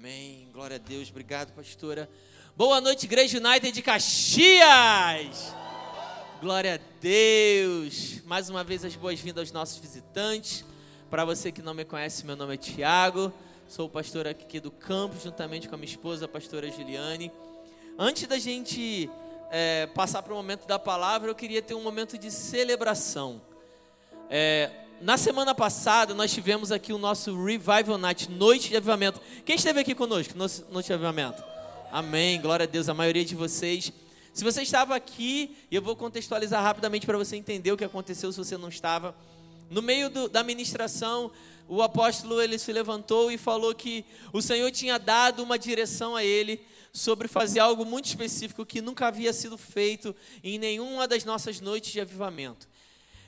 Amém. Glória a Deus. Obrigado, pastora. Boa noite, Igreja United de Caxias. Glória a Deus. Mais uma vez as boas-vindas aos nossos visitantes. Para você que não me conhece, meu nome é Tiago. Sou o pastor aqui do campo, juntamente com a minha esposa, a pastora Juliane. Antes da gente é, passar para o momento da palavra, eu queria ter um momento de celebração. É, na semana passada, nós tivemos aqui o nosso Revival Night, Noite de Avivamento. Quem esteve aqui conosco, Noite de Avivamento? Amém, glória a Deus, a maioria de vocês. Se você estava aqui, eu vou contextualizar rapidamente para você entender o que aconteceu se você não estava. No meio do, da ministração, o apóstolo ele se levantou e falou que o Senhor tinha dado uma direção a ele sobre fazer algo muito específico que nunca havia sido feito em nenhuma das nossas noites de avivamento.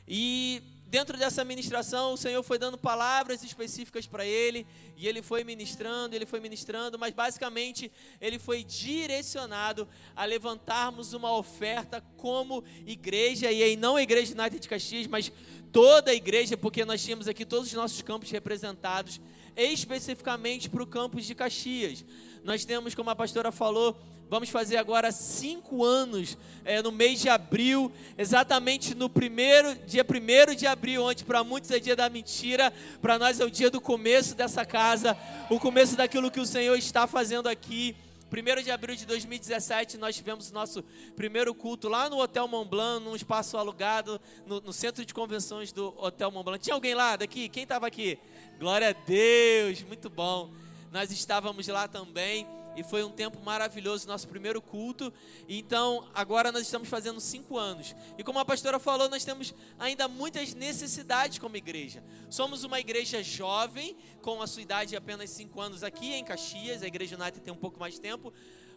E dentro dessa ministração, o Senhor foi dando palavras específicas para ele, e ele foi ministrando, ele foi ministrando, mas basicamente ele foi direcionado a levantarmos uma oferta como igreja, e aí não a igreja United de Caxias, mas toda a igreja, porque nós tínhamos aqui todos os nossos campos representados, especificamente para o campus de Caxias. Nós temos, como a pastora falou, Vamos fazer agora cinco anos é, no mês de abril, exatamente no primeiro dia primeiro de abril, onde para muitos é dia da mentira, para nós é o dia do começo dessa casa, o começo daquilo que o Senhor está fazendo aqui. 1 de abril de 2017, nós tivemos o nosso primeiro culto lá no Hotel Mont Blanc, num espaço alugado, no, no centro de convenções do Hotel Mont Blanc. Tinha alguém lá daqui? Quem estava aqui? Glória a Deus, muito bom. Nós estávamos lá também e foi um tempo maravilhoso, nosso primeiro culto. Então, agora nós estamos fazendo cinco anos. E como a pastora falou, nós temos ainda muitas necessidades como igreja. Somos uma igreja jovem, com a sua idade de apenas cinco anos aqui em Caxias. A igreja United tem um pouco mais de tempo.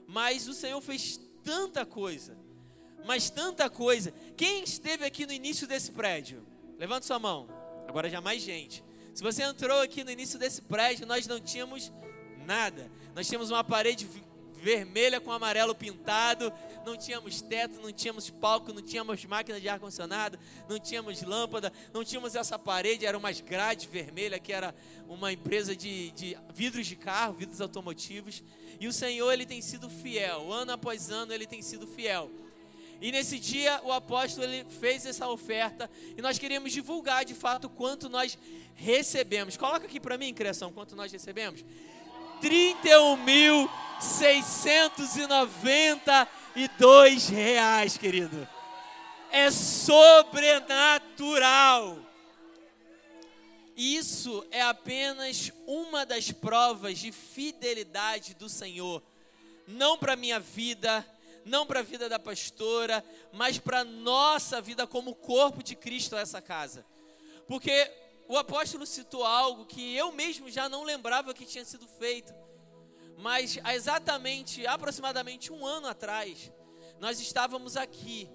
Mas o Senhor fez tanta coisa. Mas tanta coisa. Quem esteve aqui no início desse prédio? Levanta sua mão. Agora já mais gente. Se você entrou aqui no início desse prédio, nós não tínhamos nada. Nós tínhamos uma parede vermelha com amarelo pintado, não tínhamos teto, não tínhamos palco, não tínhamos máquina de ar-condicionado, não tínhamos lâmpada, não tínhamos essa parede, era umas grades vermelhas, que era uma empresa de, de vidros de carro, vidros automotivos. E o Senhor, Ele tem sido fiel, ano após ano, Ele tem sido fiel. E nesse dia o apóstolo ele fez essa oferta e nós queríamos divulgar de fato quanto nós recebemos. Coloca aqui para mim, criação, quanto nós recebemos. 31.692 reais, querido. É sobrenatural. Isso é apenas uma das provas de fidelidade do Senhor. Não para minha vida, não para a vida da pastora, mas para nossa vida como corpo de Cristo essa casa. Porque o apóstolo citou algo que eu mesmo já não lembrava que tinha sido feito. Mas há exatamente, aproximadamente um ano atrás, nós estávamos aqui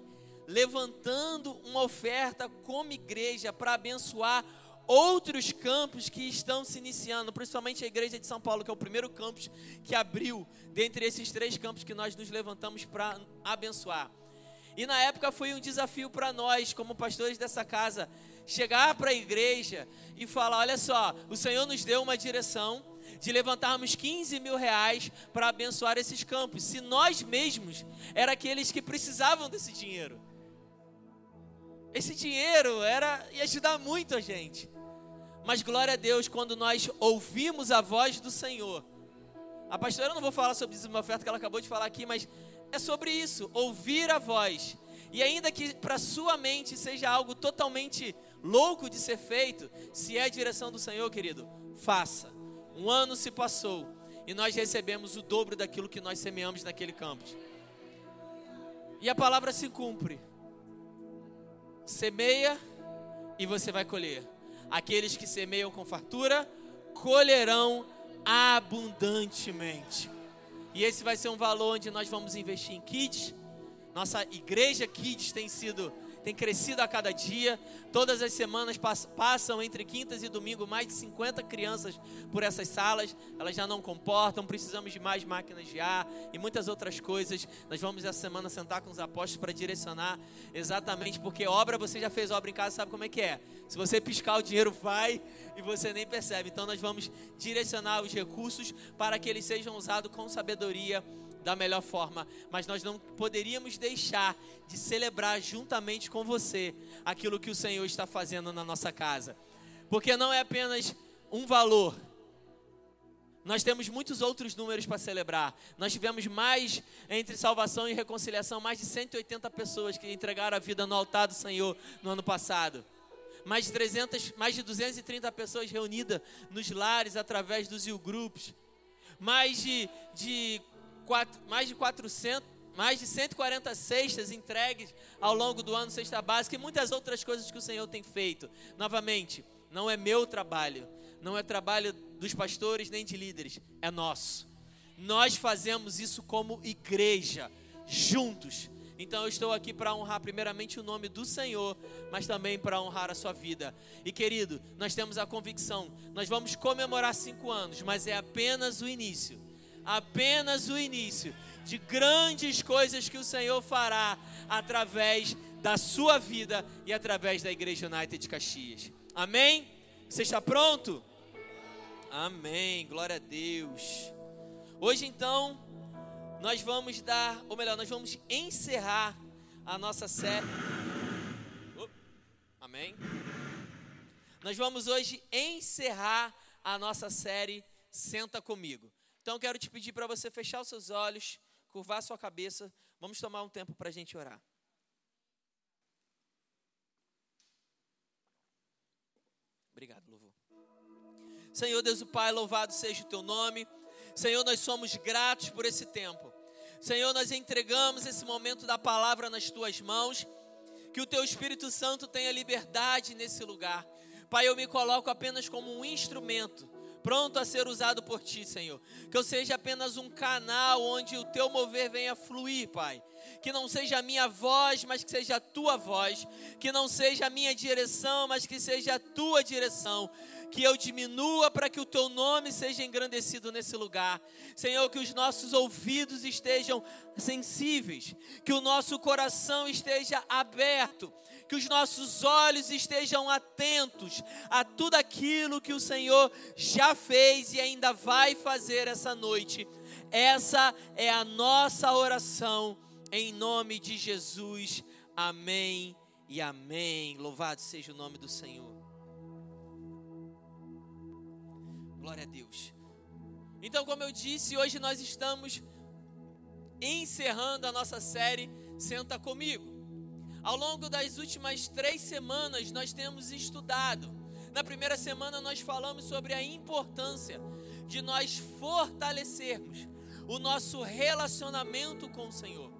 levantando uma oferta como igreja para abençoar outros campos que estão se iniciando, principalmente a igreja de São Paulo, que é o primeiro campus que abriu dentre esses três campos que nós nos levantamos para abençoar. E na época foi um desafio para nós, como pastores dessa casa, chegar para a igreja e falar: olha só, o Senhor nos deu uma direção de levantarmos 15 mil reais para abençoar esses campos, se nós mesmos era aqueles que precisavam desse dinheiro. Esse dinheiro era ia ajudar muito a gente. Mas glória a Deus quando nós ouvimos a voz do Senhor. A pastora eu não vou falar sobre isso uma oferta que ela acabou de falar aqui, mas é sobre isso, ouvir a voz. E ainda que para sua mente seja algo totalmente louco de ser feito, se é a direção do Senhor, querido, faça. Um ano se passou e nós recebemos o dobro daquilo que nós semeamos naquele campus. E a palavra se cumpre. Semeia e você vai colher. Aqueles que semeiam com fartura colherão abundantemente. E esse vai ser um valor onde nós vamos investir em kids. Nossa igreja kids tem sido tem crescido a cada dia. Todas as semanas passam entre quintas e domingo mais de 50 crianças por essas salas. Elas já não comportam, precisamos de mais máquinas de ar e muitas outras coisas. Nós vamos essa semana sentar com os apóstolos para direcionar exatamente porque obra você já fez obra em casa, sabe como é que é? Se você piscar o dinheiro vai e você nem percebe. Então nós vamos direcionar os recursos para que eles sejam usados com sabedoria da melhor forma, mas nós não poderíamos deixar de celebrar juntamente com você aquilo que o Senhor está fazendo na nossa casa, porque não é apenas um valor. Nós temos muitos outros números para celebrar. Nós tivemos mais, entre salvação e reconciliação, mais de 180 pessoas que entregaram a vida no altar do Senhor no ano passado. Mais de 300, mais de 230 pessoas reunidas nos lares através dos grupos. Mais de, de quatro, mais de 400, mais de 140 cestas entregues ao longo do ano, cesta básica e muitas outras coisas que o Senhor tem feito. Novamente, não é meu trabalho, não é trabalho dos pastores nem de líderes, é nosso. Nós fazemos isso como igreja, juntos. Então eu estou aqui para honrar primeiramente o nome do Senhor, mas também para honrar a sua vida. E querido, nós temos a convicção, nós vamos comemorar cinco anos, mas é apenas o início apenas o início de grandes coisas que o Senhor fará através da sua vida e através da Igreja United Caxias. Amém? Você está pronto? Amém. Glória a Deus. Hoje então, nós vamos dar, ou melhor, nós vamos encerrar a nossa série. Amém. Nós vamos hoje encerrar a nossa série Senta comigo. Então quero te pedir para você fechar os seus olhos, curvar sua cabeça. Vamos tomar um tempo para a gente orar. Obrigado, louvor. Senhor Deus o Pai, louvado seja o teu nome. Senhor, nós somos gratos por esse tempo. Senhor, nós entregamos esse momento da palavra nas tuas mãos. Que o teu Espírito Santo tenha liberdade nesse lugar. Pai, eu me coloco apenas como um instrumento pronto a ser usado por ti, Senhor. Que eu seja apenas um canal onde o teu mover venha fluir, Pai. Que não seja a minha voz, mas que seja a tua voz. Que não seja a minha direção, mas que seja a tua direção. Que eu diminua para que o teu nome seja engrandecido nesse lugar. Senhor, que os nossos ouvidos estejam sensíveis. Que o nosso coração esteja aberto que os nossos olhos estejam atentos a tudo aquilo que o Senhor já fez e ainda vai fazer essa noite. Essa é a nossa oração em nome de Jesus. Amém e amém. Louvado seja o nome do Senhor. Glória a Deus. Então, como eu disse, hoje nós estamos encerrando a nossa série Senta Comigo. Ao longo das últimas três semanas, nós temos estudado. Na primeira semana, nós falamos sobre a importância de nós fortalecermos o nosso relacionamento com o Senhor.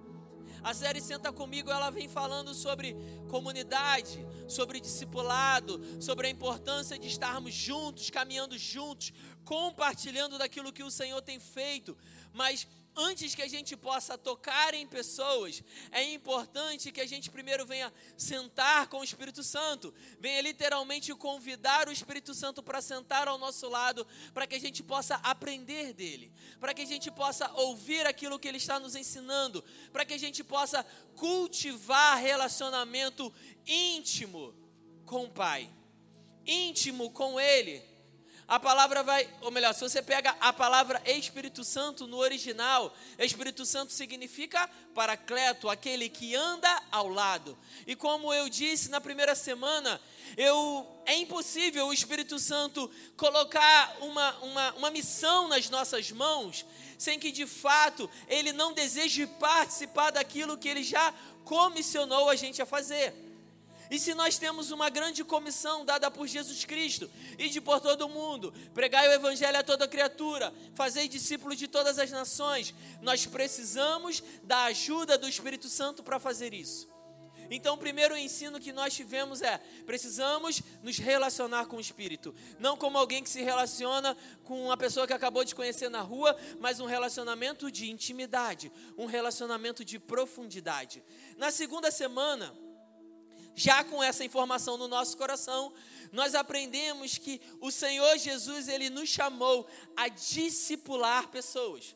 A série Senta Comigo, ela vem falando sobre comunidade, sobre discipulado, sobre a importância de estarmos juntos, caminhando juntos, compartilhando daquilo que o Senhor tem feito. Mas antes que a gente possa tocar em pessoas, é importante que a gente primeiro venha sentar com o Espírito Santo, venha literalmente convidar o Espírito Santo para sentar ao nosso lado, para que a gente possa aprender dele, para que a gente possa ouvir aquilo que ele está nos ensinando, para que a gente possa cultivar relacionamento íntimo com o Pai, íntimo com ele a palavra vai, ou melhor, se você pega a palavra Espírito Santo no original, Espírito Santo significa paracleto, aquele que anda ao lado. E como eu disse na primeira semana, eu é impossível o Espírito Santo colocar uma, uma, uma missão nas nossas mãos sem que de fato ele não deseje participar daquilo que ele já comissionou a gente a fazer. E se nós temos uma grande comissão dada por Jesus Cristo, ide por todo o mundo, pregai o evangelho a toda criatura, fazei discípulos de todas as nações, nós precisamos da ajuda do Espírito Santo para fazer isso. Então, o primeiro ensino que nós tivemos é: precisamos nos relacionar com o Espírito. Não como alguém que se relaciona com uma pessoa que acabou de conhecer na rua, mas um relacionamento de intimidade, um relacionamento de profundidade. Na segunda semana, já com essa informação no nosso coração, nós aprendemos que o Senhor Jesus, ele nos chamou a discipular pessoas,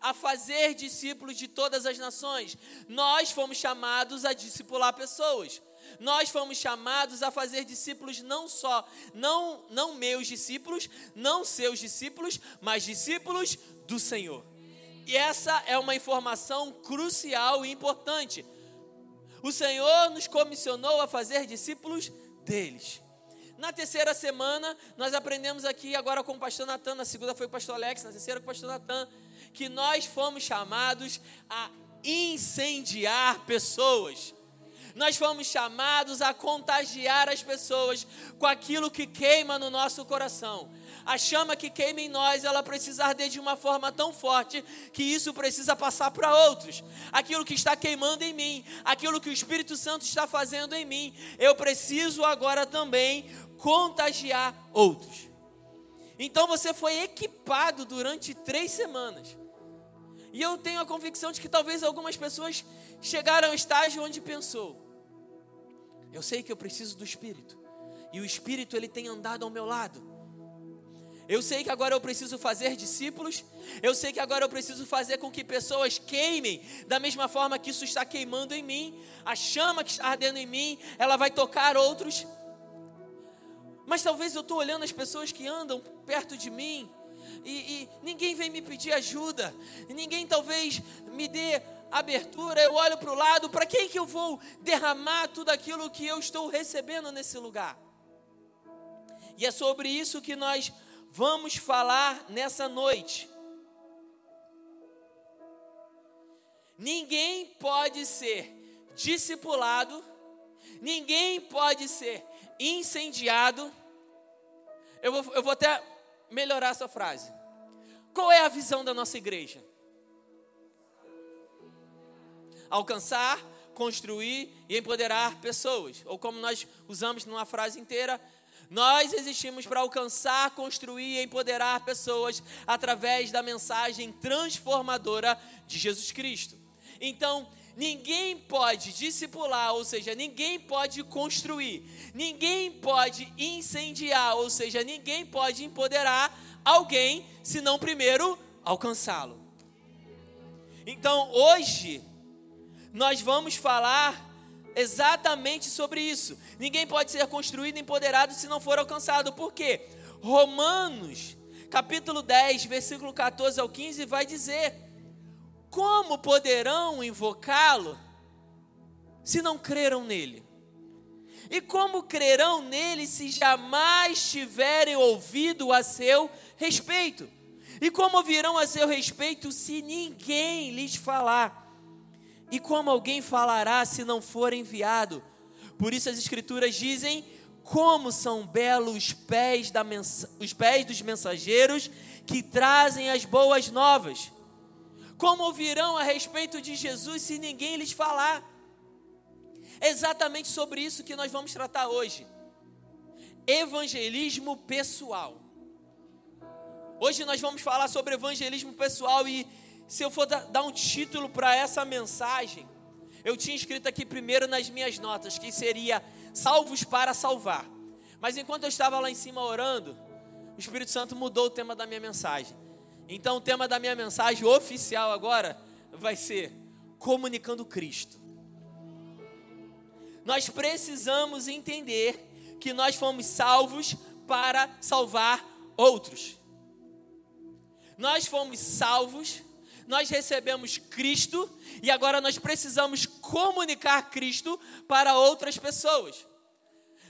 a fazer discípulos de todas as nações. Nós fomos chamados a discipular pessoas. Nós fomos chamados a fazer discípulos não só, não, não meus discípulos, não seus discípulos, mas discípulos do Senhor. E essa é uma informação crucial e importante. O Senhor nos comissionou a fazer discípulos deles. Na terceira semana, nós aprendemos aqui agora com o pastor Natan, na segunda foi o pastor Alex, na terceira com o pastor Natan, que nós fomos chamados a incendiar pessoas nós fomos chamados a contagiar as pessoas com aquilo que queima no nosso coração. A chama que queima em nós, ela precisa arder de uma forma tão forte que isso precisa passar para outros. Aquilo que está queimando em mim, aquilo que o Espírito Santo está fazendo em mim, eu preciso agora também contagiar outros. Então você foi equipado durante três semanas. E eu tenho a convicção de que talvez algumas pessoas chegaram ao estágio onde pensou: eu sei que eu preciso do Espírito. E o Espírito ele tem andado ao meu lado. Eu sei que agora eu preciso fazer discípulos. Eu sei que agora eu preciso fazer com que pessoas queimem da mesma forma que isso está queimando em mim. A chama que está ardendo em mim, ela vai tocar outros. Mas talvez eu estou olhando as pessoas que andam perto de mim e, e ninguém vem me pedir ajuda. Ninguém talvez me dê abertura, eu olho para o lado, para quem que eu vou derramar tudo aquilo que eu estou recebendo nesse lugar? E é sobre isso que nós vamos falar nessa noite. Ninguém pode ser discipulado, ninguém pode ser incendiado. Eu vou, eu vou até melhorar essa frase. Qual é a visão da nossa igreja? Alcançar, construir e empoderar pessoas. Ou como nós usamos numa frase inteira, nós existimos para alcançar, construir e empoderar pessoas através da mensagem transformadora de Jesus Cristo. Então, ninguém pode discipular, ou seja, ninguém pode construir, ninguém pode incendiar, ou seja, ninguém pode empoderar alguém se não primeiro alcançá-lo. Então, hoje, nós vamos falar exatamente sobre isso. Ninguém pode ser construído e empoderado se não for alcançado. Por quê? Romanos, capítulo 10, versículo 14 ao 15, vai dizer: Como poderão invocá-lo se não creram nele? E como crerão nele se jamais tiverem ouvido a seu respeito? E como ouvirão a seu respeito se ninguém lhes falar? E como alguém falará se não for enviado? Por isso as escrituras dizem: como são belos os pés, da os pés dos mensageiros que trazem as boas novas. Como ouvirão a respeito de Jesus se ninguém lhes falar? É exatamente sobre isso que nós vamos tratar hoje. Evangelismo pessoal. Hoje nós vamos falar sobre evangelismo pessoal e se eu for dar um título para essa mensagem, eu tinha escrito aqui primeiro nas minhas notas que seria Salvos para Salvar. Mas enquanto eu estava lá em cima orando, o Espírito Santo mudou o tema da minha mensagem. Então o tema da minha mensagem oficial agora vai ser Comunicando Cristo. Nós precisamos entender que nós fomos salvos para salvar outros. Nós fomos salvos nós recebemos Cristo e agora nós precisamos comunicar Cristo para outras pessoas.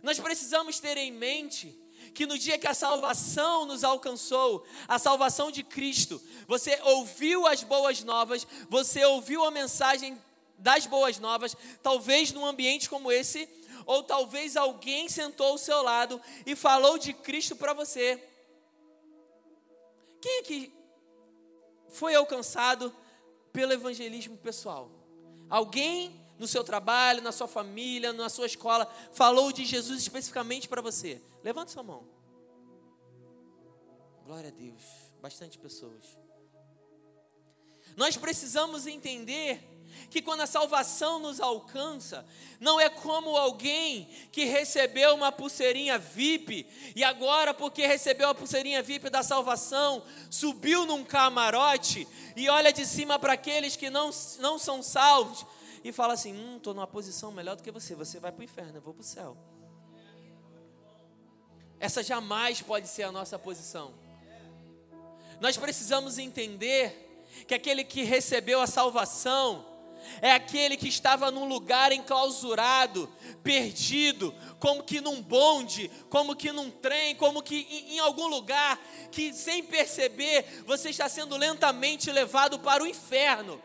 Nós precisamos ter em mente que no dia que a salvação nos alcançou, a salvação de Cristo, você ouviu as boas novas, você ouviu a mensagem das boas novas, talvez num ambiente como esse, ou talvez alguém sentou ao seu lado e falou de Cristo para você. Quem é que foi alcançado pelo evangelismo pessoal. Alguém no seu trabalho, na sua família, na sua escola, falou de Jesus especificamente para você. Levante sua mão. Glória a Deus. Bastante pessoas. Nós precisamos entender que quando a salvação nos alcança, não é como alguém que recebeu uma pulseirinha VIP e agora, porque recebeu a pulseirinha VIP da salvação, subiu num camarote e olha de cima para aqueles que não, não são salvos e fala assim: Hum, estou numa posição melhor do que você, você vai para o inferno, eu vou para o céu. Essa jamais pode ser a nossa posição. Nós precisamos entender que aquele que recebeu a salvação é aquele que estava num lugar enclausurado, perdido, como que num bonde, como que num trem, como que em, em algum lugar que sem perceber você está sendo lentamente levado para o inferno.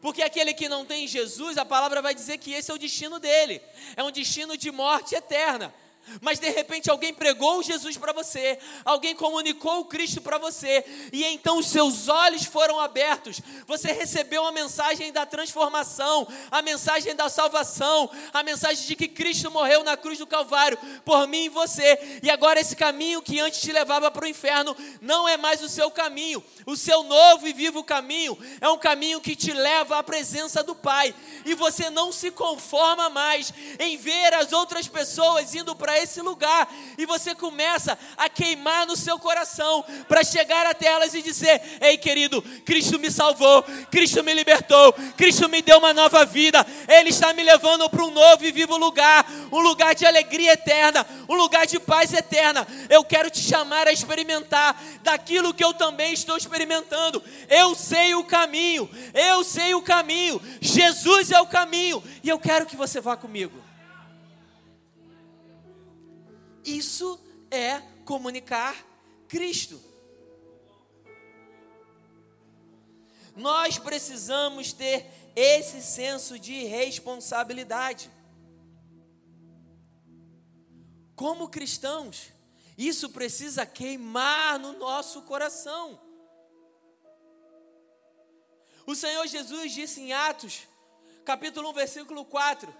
Porque aquele que não tem Jesus, a palavra vai dizer que esse é o destino dele, é um destino de morte eterna. Mas de repente alguém pregou Jesus para você, alguém comunicou o Cristo para você, e então os seus olhos foram abertos. Você recebeu a mensagem da transformação, a mensagem da salvação, a mensagem de que Cristo morreu na cruz do Calvário por mim e você. E agora esse caminho que antes te levava para o inferno não é mais o seu caminho. O seu novo e vivo caminho é um caminho que te leva à presença do Pai. E você não se conforma mais em ver as outras pessoas indo para esse lugar e você começa a queimar no seu coração para chegar até elas e dizer: Ei, querido, Cristo me salvou, Cristo me libertou, Cristo me deu uma nova vida, Ele está me levando para um novo e vivo lugar, um lugar de alegria eterna, um lugar de paz eterna. Eu quero te chamar a experimentar daquilo que eu também estou experimentando. Eu sei o caminho, eu sei o caminho, Jesus é o caminho e eu quero que você vá comigo. Isso é comunicar Cristo. Nós precisamos ter esse senso de responsabilidade. Como cristãos, isso precisa queimar no nosso coração. O Senhor Jesus disse em Atos, capítulo 1, versículo 4: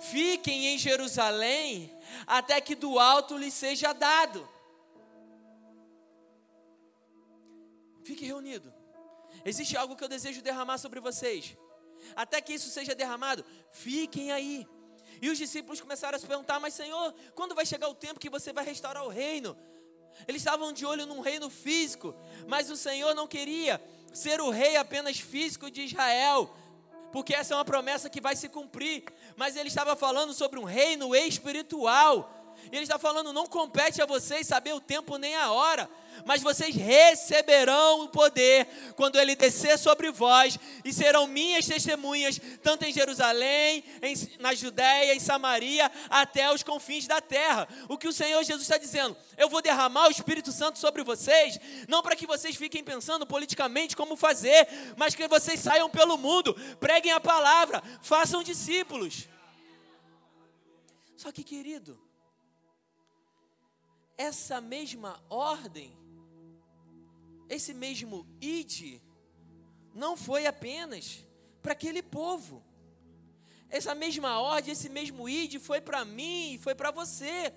Fiquem em Jerusalém até que do alto lhes seja dado. Fique reunido. Existe algo que eu desejo derramar sobre vocês. Até que isso seja derramado, fiquem aí. E os discípulos começaram a se perguntar: Mas Senhor, quando vai chegar o tempo que você vai restaurar o reino? Eles estavam de olho num reino físico, mas o Senhor não queria ser o rei apenas físico de Israel, porque essa é uma promessa que vai se cumprir. Mas ele estava falando sobre um reino espiritual. Ele está falando: não compete a vocês saber o tempo nem a hora, mas vocês receberão o poder quando ele descer sobre vós, e serão minhas testemunhas, tanto em Jerusalém, em, na Judéia, em Samaria, até os confins da terra. O que o Senhor Jesus está dizendo? Eu vou derramar o Espírito Santo sobre vocês, não para que vocês fiquem pensando politicamente como fazer, mas que vocês saiam pelo mundo, preguem a palavra, façam discípulos. Só que, querido, essa mesma ordem esse mesmo id não foi apenas para aquele povo. Essa mesma ordem, esse mesmo id foi para mim e foi para você.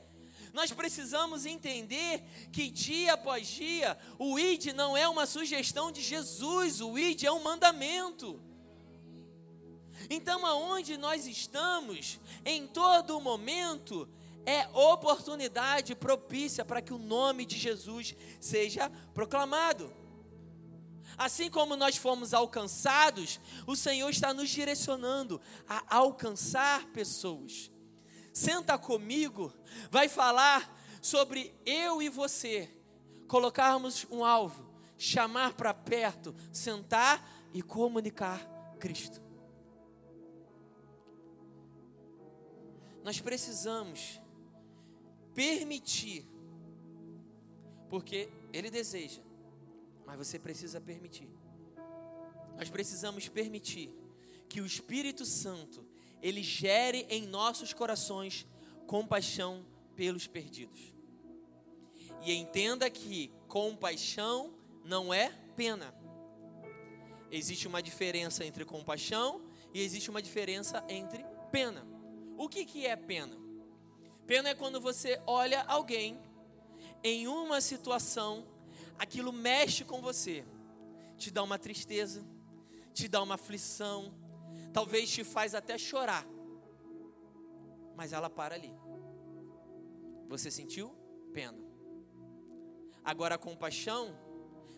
Nós precisamos entender que dia após dia, o id não é uma sugestão de Jesus, o id é um mandamento. Então, aonde nós estamos, em todo momento, é oportunidade propícia para que o nome de Jesus seja proclamado. Assim como nós fomos alcançados, o Senhor está nos direcionando a alcançar pessoas. Senta comigo, vai falar sobre eu e você colocarmos um alvo, chamar para perto, sentar e comunicar Cristo. Nós precisamos permitir, porque Ele deseja, mas você precisa permitir. Nós precisamos permitir que o Espírito Santo ele gere em nossos corações compaixão pelos perdidos. E entenda que compaixão não é pena. Existe uma diferença entre compaixão e existe uma diferença entre pena. O que, que é pena? Pena é quando você olha alguém em uma situação, aquilo mexe com você, te dá uma tristeza, te dá uma aflição, talvez te faz até chorar, mas ela para ali. Você sentiu? Pena. Agora a compaixão,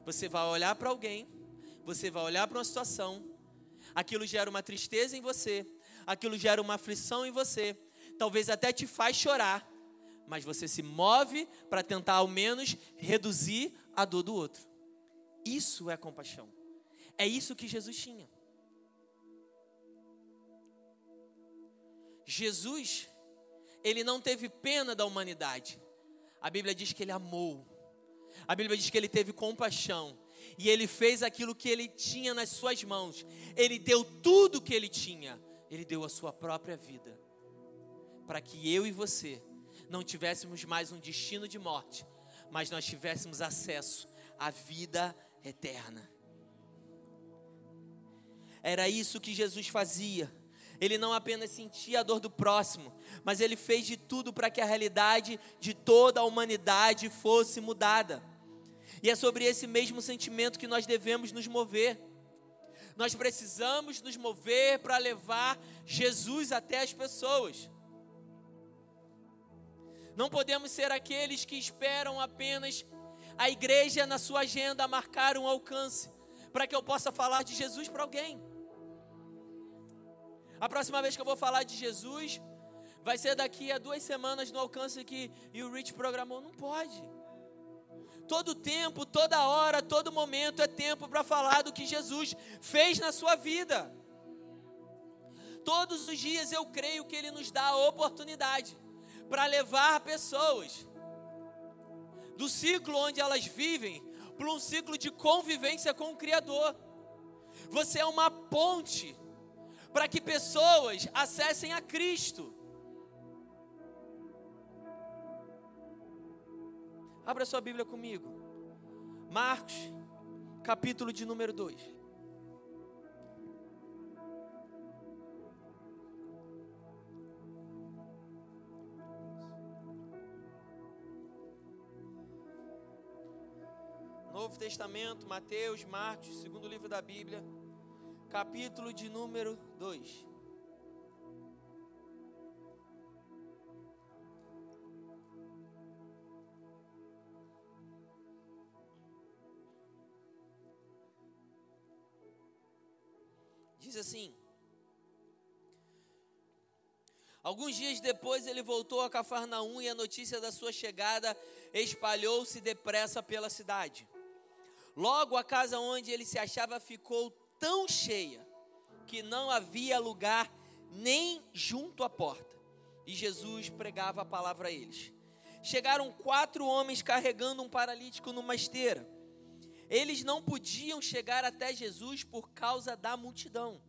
você vai olhar para alguém, você vai olhar para uma situação, aquilo gera uma tristeza em você, aquilo gera uma aflição em você, talvez até te faz chorar, mas você se move para tentar ao menos reduzir a dor do outro. Isso é compaixão. É isso que Jesus tinha. Jesus, ele não teve pena da humanidade. A Bíblia diz que ele amou. A Bíblia diz que ele teve compaixão. E ele fez aquilo que ele tinha nas suas mãos. Ele deu tudo o que ele tinha. Ele deu a sua própria vida. Para que eu e você não tivéssemos mais um destino de morte, mas nós tivéssemos acesso à vida eterna. Era isso que Jesus fazia. Ele não apenas sentia a dor do próximo, mas ele fez de tudo para que a realidade de toda a humanidade fosse mudada. E é sobre esse mesmo sentimento que nós devemos nos mover. Nós precisamos nos mover para levar Jesus até as pessoas. Não podemos ser aqueles que esperam apenas a igreja na sua agenda marcar um alcance para que eu possa falar de Jesus para alguém. A próxima vez que eu vou falar de Jesus vai ser daqui a duas semanas no alcance que o Rich programou. Não pode. Todo tempo, toda hora, todo momento é tempo para falar do que Jesus fez na sua vida. Todos os dias eu creio que Ele nos dá a oportunidade para levar pessoas do ciclo onde elas vivem para um ciclo de convivência com o Criador. Você é uma ponte para que pessoas acessem a Cristo. Abra sua Bíblia comigo. Marcos, capítulo de número 2. Novo Testamento, Mateus, Marcos, segundo livro da Bíblia capítulo de número 2. Diz assim: Alguns dias depois ele voltou a Cafarnaum e a notícia da sua chegada espalhou-se depressa pela cidade. Logo a casa onde ele se achava ficou tão cheia que não havia lugar nem junto à porta. E Jesus pregava a palavra a eles. Chegaram quatro homens carregando um paralítico numa esteira. Eles não podiam chegar até Jesus por causa da multidão.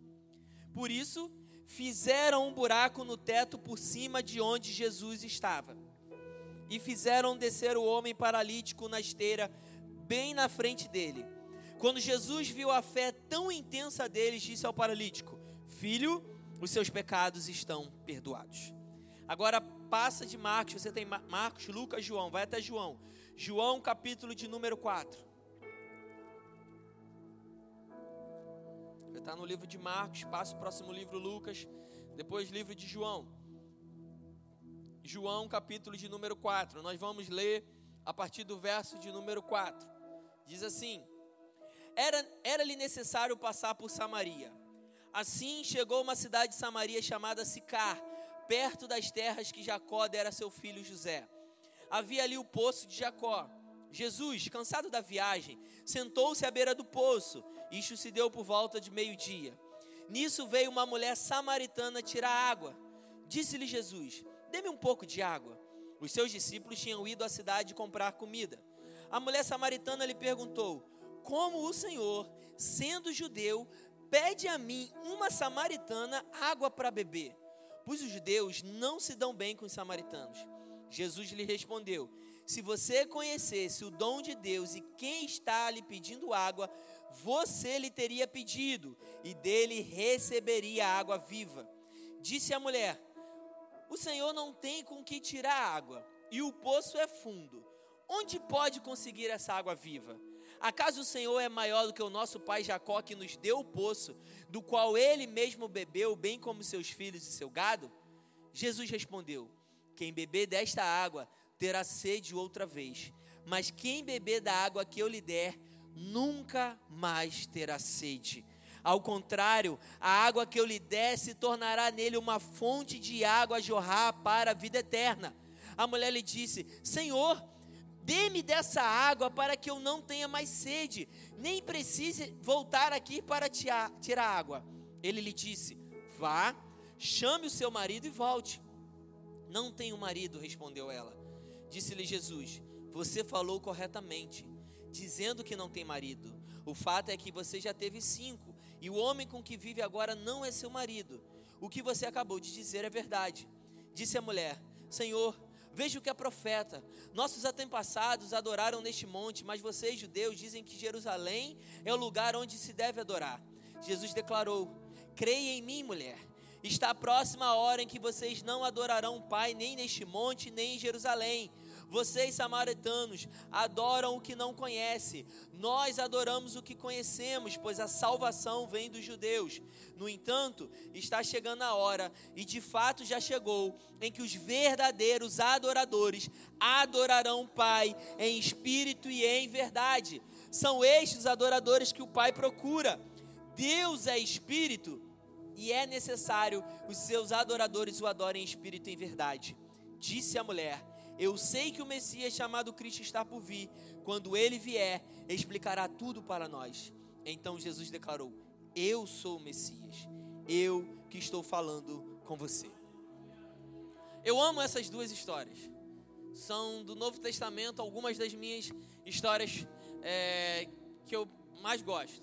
Por isso, fizeram um buraco no teto por cima de onde Jesus estava. E fizeram descer o homem paralítico na esteira, bem na frente dele. Quando Jesus viu a fé tão intensa deles, disse ao paralítico: Filho, os seus pecados estão perdoados. Agora passa de Marcos, você tem Marcos, Lucas, João, vai até João. João, capítulo de número 4. Está no livro de Marcos, passa o próximo livro, Lucas, depois livro de João. João, capítulo de número 4. Nós vamos ler a partir do verso de número 4. Diz assim: era, era-lhe necessário passar por Samaria. Assim chegou uma cidade de Samaria chamada Sicar, perto das terras que Jacó dera a seu filho José. Havia ali o poço de Jacó. Jesus, cansado da viagem, sentou-se à beira do poço. Isto se deu por volta de meio-dia. Nisso veio uma mulher samaritana tirar água. Disse-lhe Jesus: Dê-me um pouco de água. Os seus discípulos tinham ido à cidade comprar comida. A mulher samaritana lhe perguntou: como o Senhor, sendo judeu, pede a mim, uma samaritana, água para beber, pois os judeus não se dão bem com os samaritanos. Jesus lhe respondeu: Se você conhecesse o dom de Deus e quem está lhe pedindo água, você lhe teria pedido e dele receberia água viva. Disse a mulher: O Senhor não tem com que tirar água e o poço é fundo. Onde pode conseguir essa água viva? Acaso o Senhor é maior do que o nosso pai Jacó, que nos deu o poço, do qual ele mesmo bebeu, bem como seus filhos e seu gado? Jesus respondeu: Quem beber desta água terá sede outra vez, mas quem beber da água que eu lhe der, nunca mais terá sede. Ao contrário, a água que eu lhe der se tornará nele uma fonte de água a jorrar para a vida eterna. A mulher lhe disse: Senhor, Dê-me dessa água para que eu não tenha mais sede, nem precise voltar aqui para tirar água. Ele lhe disse: Vá, chame o seu marido e volte. Não tenho marido, respondeu ela. Disse-lhe Jesus: Você falou corretamente, dizendo que não tem marido. O fato é que você já teve cinco, e o homem com que vive agora não é seu marido. O que você acabou de dizer é verdade. Disse a mulher: Senhor, Veja o que é profeta. Nossos antepassados adoraram neste monte, mas vocês, judeus, dizem que Jerusalém é o lugar onde se deve adorar. Jesus declarou: Creia em mim, mulher. Está próxima a hora em que vocês não adorarão o Pai nem neste monte, nem em Jerusalém. Vocês, samaritanos, adoram o que não conhece. Nós adoramos o que conhecemos, pois a salvação vem dos judeus. No entanto, está chegando a hora, e de fato já chegou, em que os verdadeiros adoradores adorarão o Pai em espírito e em verdade. São estes os adoradores que o Pai procura. Deus é espírito e é necessário os seus adoradores o adorem em espírito e em verdade. Disse a mulher: eu sei que o Messias chamado Cristo está por vir. Quando ele vier, explicará tudo para nós. Então Jesus declarou: Eu sou o Messias. Eu que estou falando com você. Eu amo essas duas histórias. São do Novo Testamento algumas das minhas histórias é, que eu mais gosto.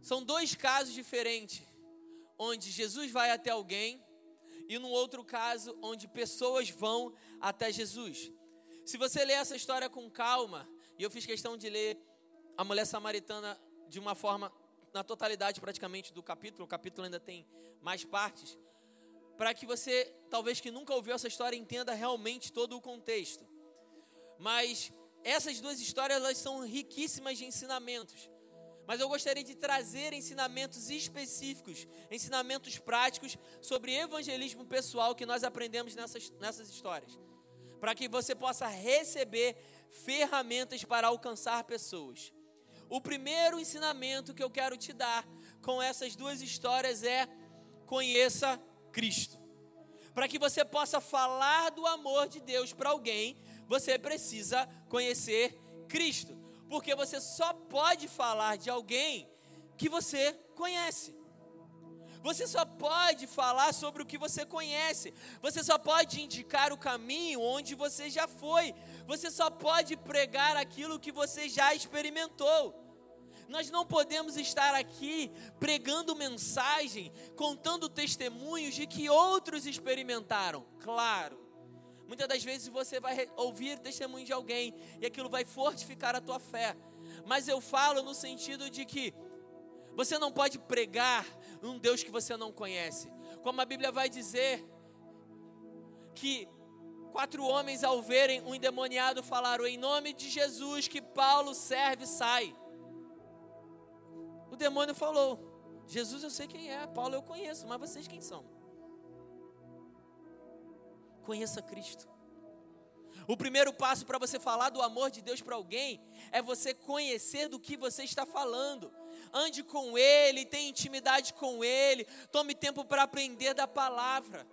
São dois casos diferentes, onde Jesus vai até alguém e no outro caso, onde pessoas vão até Jesus. Se você ler essa história com calma, e eu fiz questão de ler a mulher samaritana de uma forma, na totalidade praticamente do capítulo, o capítulo ainda tem mais partes, para que você, talvez que nunca ouviu essa história, entenda realmente todo o contexto. Mas essas duas histórias elas são riquíssimas de ensinamentos. Mas eu gostaria de trazer ensinamentos específicos, ensinamentos práticos sobre evangelismo pessoal que nós aprendemos nessas, nessas histórias. Para que você possa receber ferramentas para alcançar pessoas. O primeiro ensinamento que eu quero te dar com essas duas histórias é: conheça Cristo. Para que você possa falar do amor de Deus para alguém, você precisa conhecer Cristo porque você só pode falar de alguém que você conhece. Você só pode falar sobre o que você conhece. Você só pode indicar o caminho onde você já foi. Você só pode pregar aquilo que você já experimentou. Nós não podemos estar aqui pregando mensagem, contando testemunhos de que outros experimentaram. Claro, Muitas das vezes você vai ouvir testemunho de alguém e aquilo vai fortificar a tua fé. Mas eu falo no sentido de que você não pode pregar um Deus que você não conhece. Como a Bíblia vai dizer que quatro homens ao verem um endemoniado falaram em nome de Jesus que Paulo serve, sai. O demônio falou: Jesus eu sei quem é, Paulo eu conheço, mas vocês quem são? Conheça Cristo. O primeiro passo para você falar do amor de Deus para alguém é você conhecer do que você está falando. Ande com Ele, tenha intimidade com Ele, tome tempo para aprender da palavra.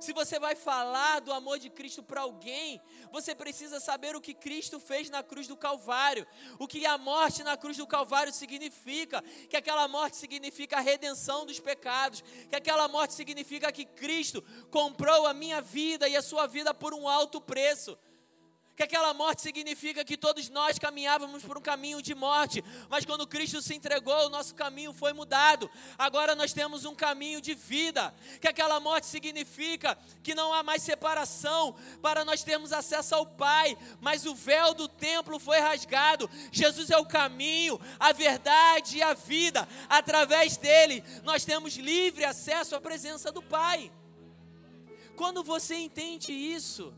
Se você vai falar do amor de Cristo para alguém, você precisa saber o que Cristo fez na cruz do Calvário, o que a morte na cruz do Calvário significa, que aquela morte significa a redenção dos pecados, que aquela morte significa que Cristo comprou a minha vida e a sua vida por um alto preço que aquela morte significa que todos nós caminhávamos por um caminho de morte, mas quando Cristo se entregou, o nosso caminho foi mudado. Agora nós temos um caminho de vida. Que aquela morte significa que não há mais separação para nós termos acesso ao Pai, mas o véu do templo foi rasgado. Jesus é o caminho, a verdade e a vida. Através dele, nós temos livre acesso à presença do Pai. Quando você entende isso,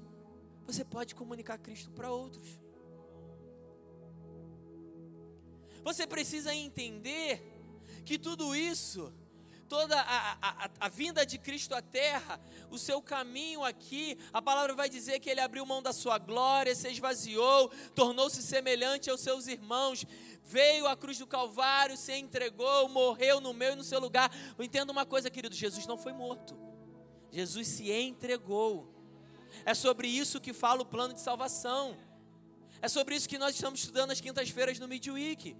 você pode comunicar Cristo para outros. Você precisa entender que tudo isso, toda a, a, a, vinda de Cristo à terra, o seu caminho aqui, a palavra vai dizer que ele abriu mão da sua glória, se esvaziou, tornou-se semelhante aos seus irmãos, veio à cruz do Calvário, se entregou, morreu no meu e no seu lugar. Eu entendo uma coisa, querido: Jesus não foi morto, Jesus se entregou. É sobre isso que fala o plano de salvação. É sobre isso que nós estamos estudando nas quintas-feiras no Midweek.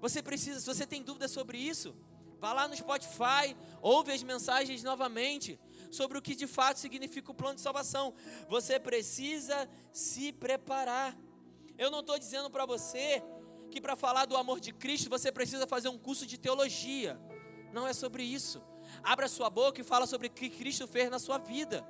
Você precisa, se você tem dúvida sobre isso, vá lá no Spotify, ouve as mensagens novamente sobre o que de fato significa o plano de salvação. Você precisa se preparar. Eu não estou dizendo para você que para falar do amor de Cristo você precisa fazer um curso de teologia. Não é sobre isso. Abra sua boca e fala sobre o que Cristo fez na sua vida.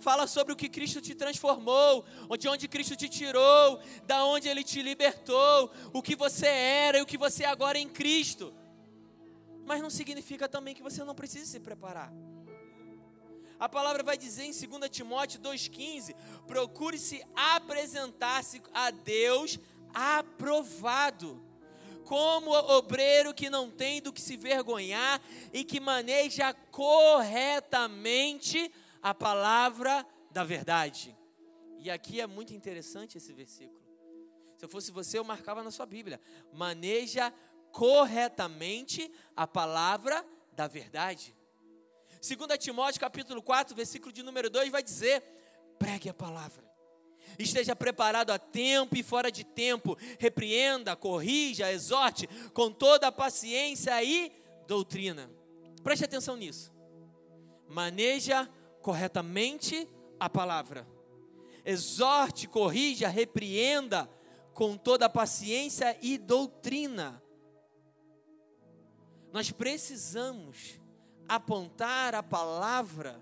Fala sobre o que Cristo te transformou, de onde Cristo te tirou, da onde Ele te libertou, o que você era e o que você é agora em Cristo. Mas não significa também que você não precise se preparar. A palavra vai dizer em 2 Timóteo 2,15: procure se apresentar-se a Deus aprovado, como obreiro que não tem do que se vergonhar e que maneja corretamente a palavra da verdade. E aqui é muito interessante esse versículo. Se eu fosse você, eu marcava na sua Bíblia. Maneja corretamente a palavra da verdade. 2 Timóteo capítulo 4, versículo de número 2 vai dizer: pregue a palavra. Esteja preparado a tempo e fora de tempo, repreenda, corrija, exorte com toda a paciência e doutrina. Preste atenção nisso. Maneja corretamente a palavra. Exorte, corrija, repreenda com toda paciência e doutrina. Nós precisamos apontar a palavra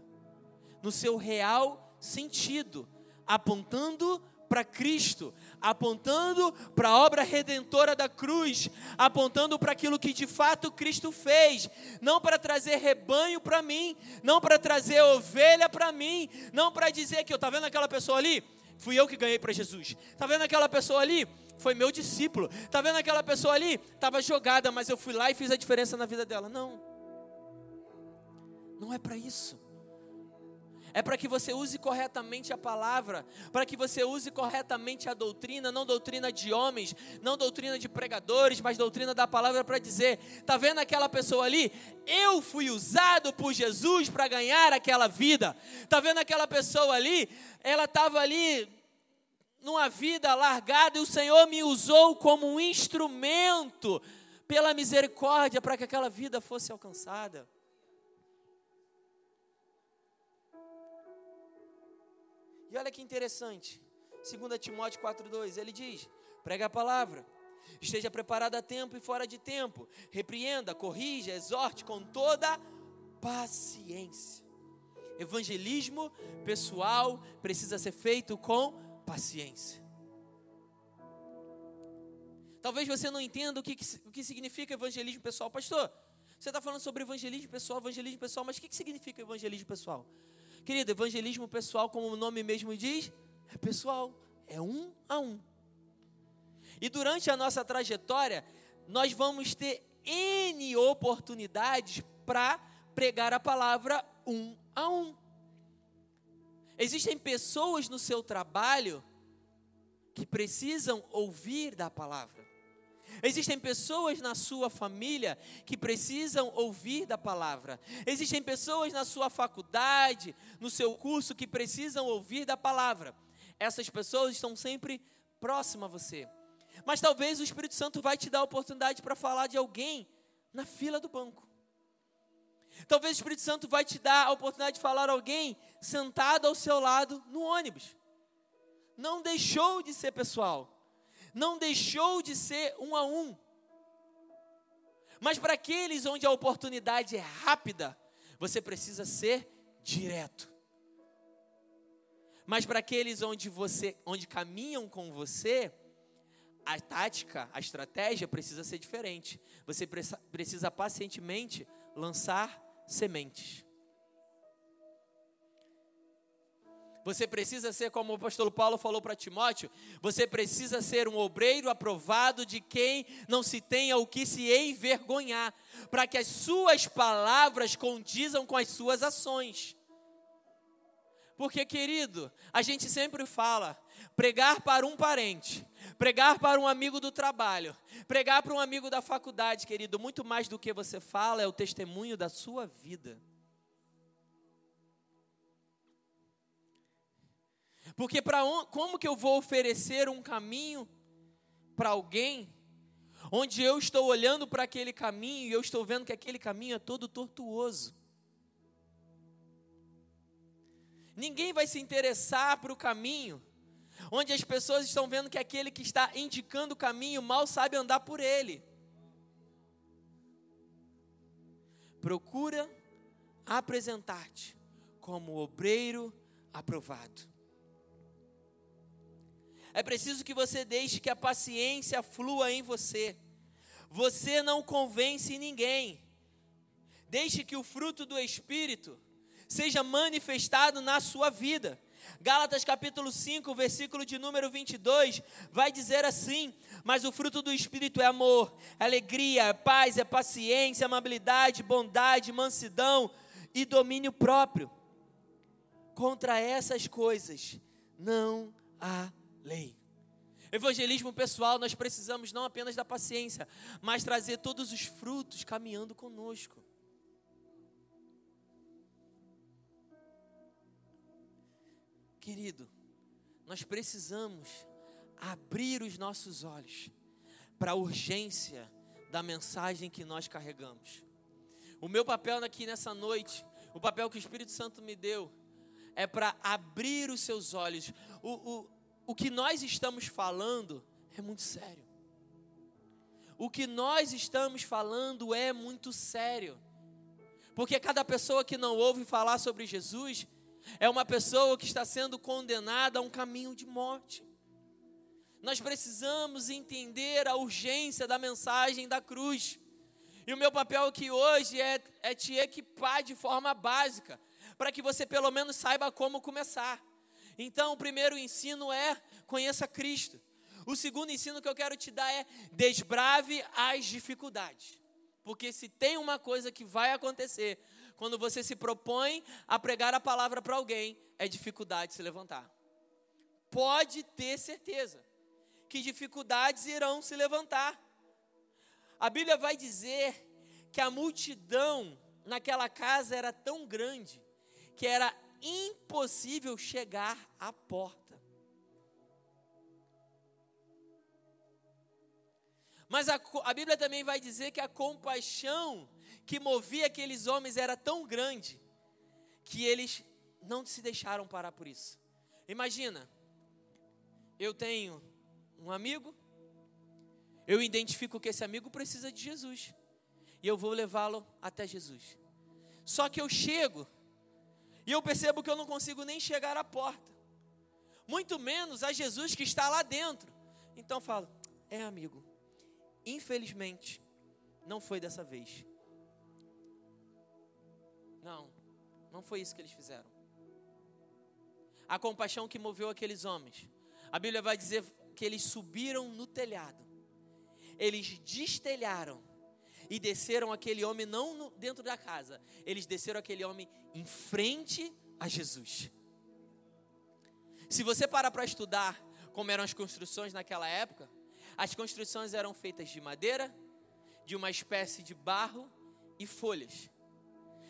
no seu real sentido, apontando para Cristo, apontando para a obra redentora da cruz, apontando para aquilo que de fato Cristo fez, não para trazer rebanho para mim, não para trazer ovelha para mim, não para dizer que eu tá vendo aquela pessoa ali, fui eu que ganhei para Jesus. Tá vendo aquela pessoa ali? Foi meu discípulo. Tá vendo aquela pessoa ali? Estava jogada, mas eu fui lá e fiz a diferença na vida dela. Não. Não é para isso é para que você use corretamente a palavra, para que você use corretamente a doutrina, não doutrina de homens, não doutrina de pregadores, mas doutrina da palavra para dizer: tá vendo aquela pessoa ali? Eu fui usado por Jesus para ganhar aquela vida. Tá vendo aquela pessoa ali? Ela estava ali numa vida largada e o Senhor me usou como um instrumento pela misericórdia para que aquela vida fosse alcançada. E olha que interessante. 2 Timóteo 4,2, ele diz: prega a palavra, esteja preparado a tempo e fora de tempo, repreenda, corrija, exorte com toda paciência. Evangelismo pessoal precisa ser feito com paciência. Talvez você não entenda o que, o que significa evangelismo pessoal, pastor. Você está falando sobre evangelismo pessoal, evangelismo pessoal, mas o que, que significa evangelismo pessoal? Querido, evangelismo pessoal, como o nome mesmo diz, é pessoal, é um a um. E durante a nossa trajetória, nós vamos ter N oportunidades para pregar a palavra um a um. Existem pessoas no seu trabalho que precisam ouvir da palavra. Existem pessoas na sua família que precisam ouvir da palavra. Existem pessoas na sua faculdade, no seu curso, que precisam ouvir da palavra. Essas pessoas estão sempre próximas a você. Mas talvez o Espírito Santo vai te dar a oportunidade para falar de alguém na fila do banco. Talvez o Espírito Santo vai te dar a oportunidade de falar alguém sentado ao seu lado no ônibus. Não deixou de ser pessoal não deixou de ser um a um. Mas para aqueles onde a oportunidade é rápida, você precisa ser direto. Mas para aqueles onde você, onde caminham com você, a tática, a estratégia precisa ser diferente. Você precisa pacientemente lançar sementes. Você precisa ser, como o apóstolo Paulo falou para Timóteo, você precisa ser um obreiro aprovado de quem não se tenha o que se envergonhar, para que as suas palavras condizam com as suas ações. Porque, querido, a gente sempre fala, pregar para um parente, pregar para um amigo do trabalho, pregar para um amigo da faculdade, querido, muito mais do que você fala é o testemunho da sua vida. Porque para como que eu vou oferecer um caminho para alguém onde eu estou olhando para aquele caminho e eu estou vendo que aquele caminho é todo tortuoso? Ninguém vai se interessar para o caminho onde as pessoas estão vendo que aquele que está indicando o caminho mal sabe andar por ele. Procura apresentar-te como obreiro aprovado. É preciso que você deixe que a paciência flua em você. Você não convence ninguém. Deixe que o fruto do Espírito seja manifestado na sua vida. Gálatas capítulo 5, versículo de número 22, vai dizer assim: Mas o fruto do Espírito é amor, alegria, paz, é paciência, amabilidade, bondade, mansidão e domínio próprio. Contra essas coisas não há lei. Evangelismo pessoal, nós precisamos não apenas da paciência, mas trazer todos os frutos caminhando conosco. Querido, nós precisamos abrir os nossos olhos para a urgência da mensagem que nós carregamos. O meu papel aqui nessa noite, o papel que o Espírito Santo me deu, é para abrir os seus olhos. O, o, o que nós estamos falando é muito sério. O que nós estamos falando é muito sério. Porque cada pessoa que não ouve falar sobre Jesus é uma pessoa que está sendo condenada a um caminho de morte. Nós precisamos entender a urgência da mensagem da cruz. E o meu papel aqui hoje é, é te equipar de forma básica, para que você pelo menos saiba como começar. Então, o primeiro ensino é conheça Cristo. O segundo ensino que eu quero te dar é desbrave as dificuldades. Porque se tem uma coisa que vai acontecer quando você se propõe a pregar a palavra para alguém, é dificuldade se levantar. Pode ter certeza que dificuldades irão se levantar. A Bíblia vai dizer que a multidão naquela casa era tão grande que era impossível chegar à porta. Mas a, a, Bíblia também vai dizer que a compaixão que movia aqueles homens era tão grande que eles não se deixaram parar por isso. Imagina, eu tenho um amigo, eu identifico que esse amigo precisa de Jesus e eu vou levá-lo até Jesus. Só que eu chego e eu percebo que eu não consigo nem chegar à porta, muito menos a Jesus que está lá dentro. Então falo, é amigo, infelizmente, não foi dessa vez. Não, não foi isso que eles fizeram. A compaixão que moveu aqueles homens. A Bíblia vai dizer que eles subiram no telhado. Eles destelharam e desceram aquele homem não no, dentro da casa. Eles desceram aquele homem em frente a Jesus. Se você parar para estudar como eram as construções naquela época, as construções eram feitas de madeira, de uma espécie de barro e folhas.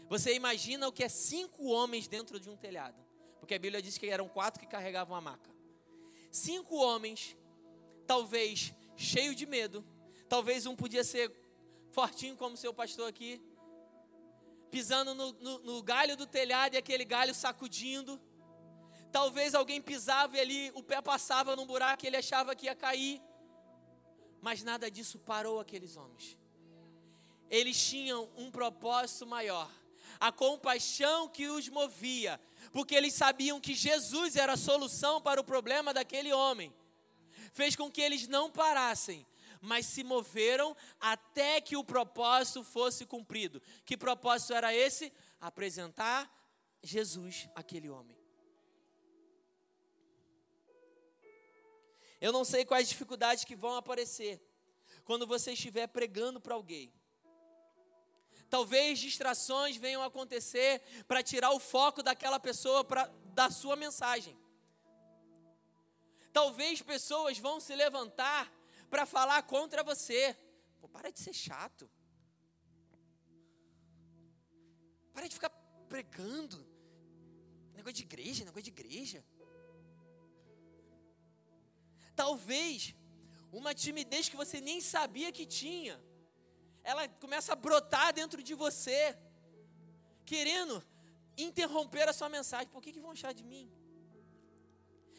Você imagina o que é cinco homens dentro de um telhado. Porque a Bíblia diz que eram quatro que carregavam a maca. Cinco homens, talvez cheio de medo. Talvez um podia ser fortinho como seu pastor aqui. Pisando no, no, no galho do telhado e aquele galho sacudindo. Talvez alguém pisava e ali o pé passava num buraco e ele achava que ia cair. Mas nada disso parou aqueles homens. Eles tinham um propósito maior a compaixão que os movia, porque eles sabiam que Jesus era a solução para o problema daquele homem, fez com que eles não parassem, mas se moveram até que o propósito fosse cumprido. Que propósito era esse? Apresentar Jesus àquele homem. Eu não sei quais dificuldades que vão aparecer quando você estiver pregando para alguém. Talvez distrações venham acontecer para tirar o foco daquela pessoa pra, da sua mensagem. Talvez pessoas vão se levantar para falar contra você. Pô, para de ser chato. Para de ficar pregando. Negócio de igreja, negócio de igreja. Talvez uma timidez que você nem sabia que tinha, ela começa a brotar dentro de você, querendo interromper a sua mensagem. Por que, que vão achar de mim?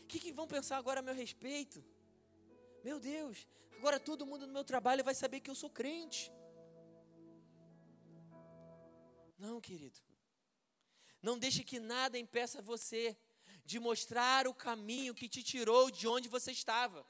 O que, que vão pensar agora a meu respeito? Meu Deus, agora todo mundo no meu trabalho vai saber que eu sou crente. Não, querido. Não deixe que nada impeça você de mostrar o caminho que te tirou de onde você estava.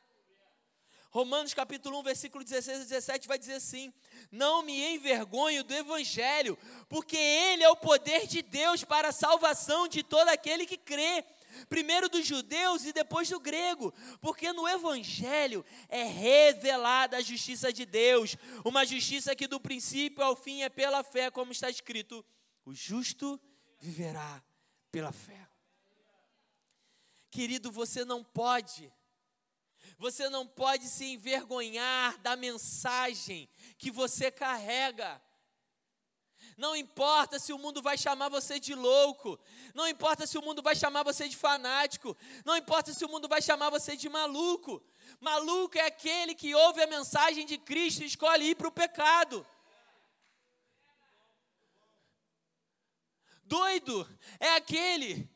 Romanos capítulo 1, versículo 16 e 17 vai dizer assim: Não me envergonho do evangelho, porque ele é o poder de Deus para a salvação de todo aquele que crê, primeiro dos judeus e depois do grego, porque no evangelho é revelada a justiça de Deus, uma justiça que do princípio ao fim é pela fé, como está escrito: o justo viverá pela fé. Querido, você não pode, você não pode se envergonhar da mensagem que você carrega. Não importa se o mundo vai chamar você de louco, não importa se o mundo vai chamar você de fanático, não importa se o mundo vai chamar você de maluco. Maluco é aquele que ouve a mensagem de Cristo e escolhe ir para o pecado. Doido é aquele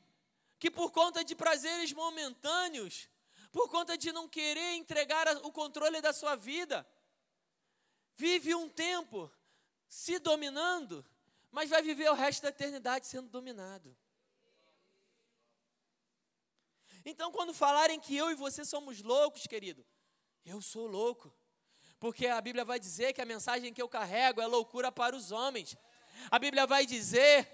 que por conta de prazeres momentâneos, por conta de não querer entregar o controle da sua vida, vive um tempo se dominando, mas vai viver o resto da eternidade sendo dominado. Então, quando falarem que eu e você somos loucos, querido, eu sou louco, porque a Bíblia vai dizer que a mensagem que eu carrego é loucura para os homens. A Bíblia vai dizer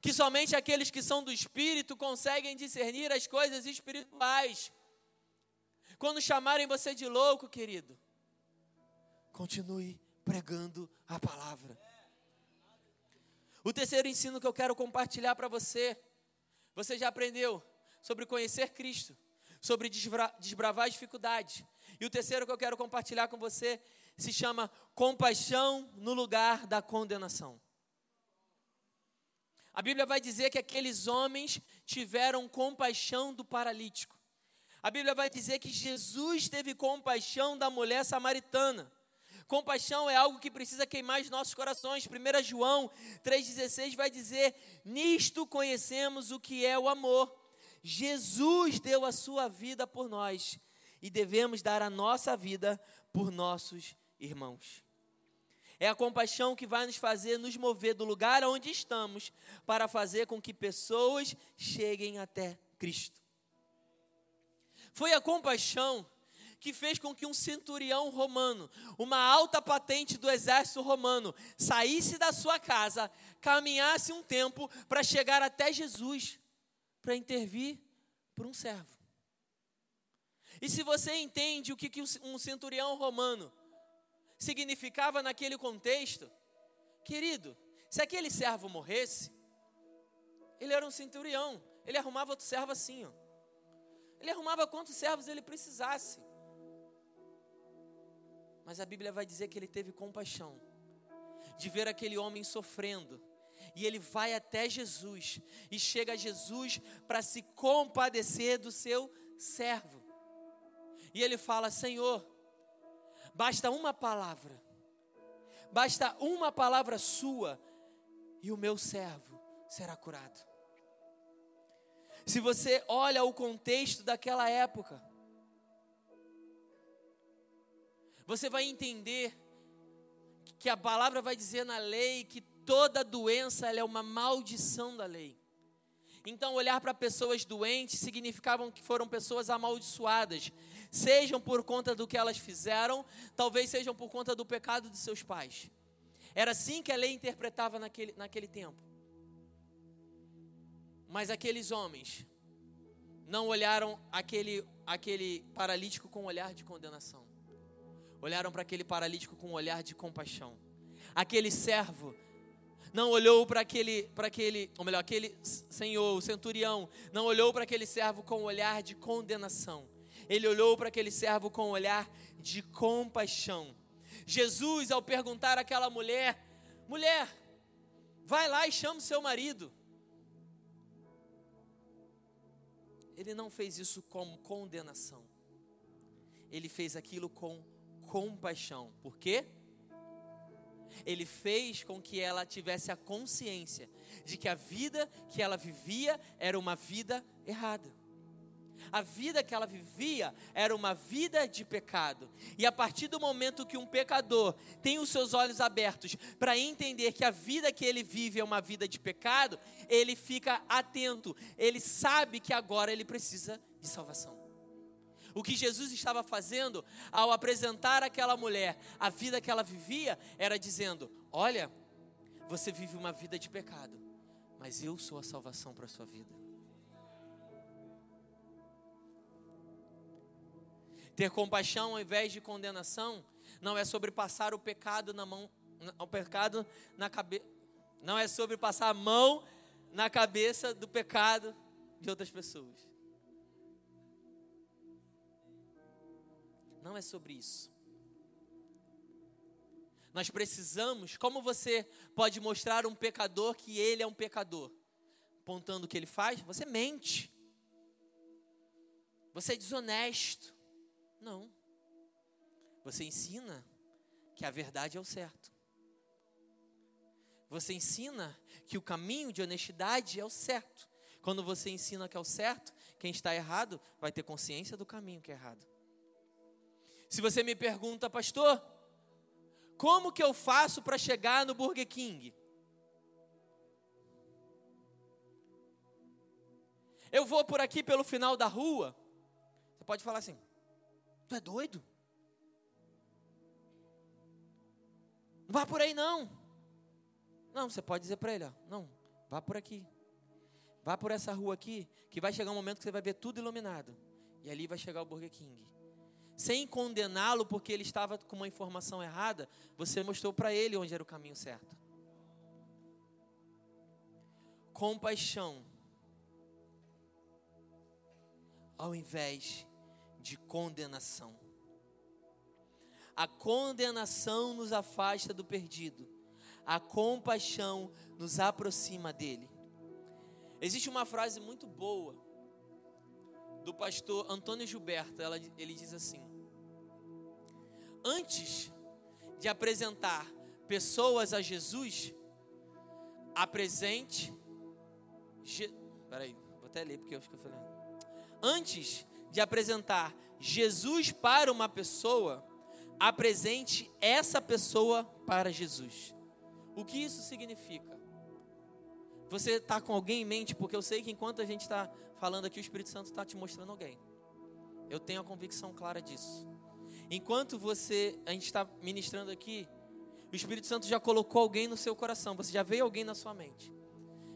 que somente aqueles que são do Espírito conseguem discernir as coisas espirituais. Quando chamarem você de louco, querido, continue pregando a palavra. O terceiro ensino que eu quero compartilhar para você, você já aprendeu sobre conhecer Cristo, sobre desbra desbravar dificuldades. E o terceiro que eu quero compartilhar com você se chama compaixão no lugar da condenação. A Bíblia vai dizer que aqueles homens tiveram compaixão do paralítico. A Bíblia vai dizer que Jesus teve compaixão da mulher samaritana. Compaixão é algo que precisa queimar os nossos corações. 1 João 3,16 vai dizer: Nisto conhecemos o que é o amor. Jesus deu a sua vida por nós e devemos dar a nossa vida por nossos irmãos. É a compaixão que vai nos fazer nos mover do lugar onde estamos para fazer com que pessoas cheguem até Cristo. Foi a compaixão que fez com que um centurião romano, uma alta patente do exército romano, saísse da sua casa, caminhasse um tempo para chegar até Jesus, para intervir por um servo. E se você entende o que um centurião romano significava naquele contexto? Querido, se aquele servo morresse, ele era um centurião, ele arrumava outro servo assim, ó. Ele arrumava quantos servos ele precisasse. Mas a Bíblia vai dizer que ele teve compaixão de ver aquele homem sofrendo. E ele vai até Jesus e chega a Jesus para se compadecer do seu servo. E ele fala: Senhor, Basta uma palavra, basta uma palavra sua, e o meu servo será curado. Se você olha o contexto daquela época, você vai entender que a palavra vai dizer na lei que toda doença é uma maldição da lei. Então, olhar para pessoas doentes significavam que foram pessoas amaldiçoadas, sejam por conta do que elas fizeram, talvez sejam por conta do pecado de seus pais. Era assim que a lei interpretava naquele, naquele tempo. Mas aqueles homens não olharam aquele aquele paralítico com um olhar de condenação. Olharam para aquele paralítico com um olhar de compaixão. Aquele servo não olhou para aquele, para aquele, ou melhor, aquele senhor, o centurião, não olhou para aquele servo com um olhar de condenação. Ele olhou para aquele servo com um olhar de compaixão. Jesus, ao perguntar àquela mulher: mulher, vai lá e chama o seu marido. Ele não fez isso com condenação. Ele fez aquilo com compaixão. Por quê? Ele fez com que ela tivesse a consciência de que a vida que ela vivia era uma vida errada. A vida que ela vivia era uma vida de pecado. E a partir do momento que um pecador tem os seus olhos abertos para entender que a vida que ele vive é uma vida de pecado, ele fica atento, ele sabe que agora ele precisa de salvação. O que Jesus estava fazendo ao apresentar àquela mulher a vida que ela vivia era dizendo: Olha, você vive uma vida de pecado, mas eu sou a salvação para a sua vida. Ter compaixão ao invés de condenação não é sobre passar o pecado na mão, o pecado na cabeça, não é sobre passar a mão na cabeça do pecado de outras pessoas. Não é sobre isso. Nós precisamos, como você pode mostrar um pecador que ele é um pecador? Apontando o que ele faz? Você mente. Você é desonesto. Não. Você ensina que a verdade é o certo. Você ensina que o caminho de honestidade é o certo. Quando você ensina que é o certo, quem está errado vai ter consciência do caminho que é errado. Se você me pergunta, pastor, como que eu faço para chegar no Burger King? Eu vou por aqui pelo final da rua. Você pode falar assim: Tu é doido? Não vá por aí não. Não, você pode dizer para ele, ó, não, vá por aqui. Vá por essa rua aqui, que vai chegar um momento que você vai ver tudo iluminado. E ali vai chegar o Burger King. Sem condená-lo porque ele estava com uma informação errada, você mostrou para ele onde era o caminho certo. Compaixão. Ao invés de condenação. A condenação nos afasta do perdido, a compaixão nos aproxima dele. Existe uma frase muito boa do pastor Antônio Gilberto, ela, ele diz assim: Antes de apresentar pessoas a Jesus, apresente. Je, peraí, vou até ler porque eu eu falei. Antes de apresentar Jesus para uma pessoa, apresente essa pessoa para Jesus. O que isso significa? Você está com alguém em mente? Porque eu sei que enquanto a gente está falando aqui, o Espírito Santo está te mostrando alguém. Eu tenho a convicção clara disso. Enquanto você, a gente está ministrando aqui, o Espírito Santo já colocou alguém no seu coração. Você já veio alguém na sua mente.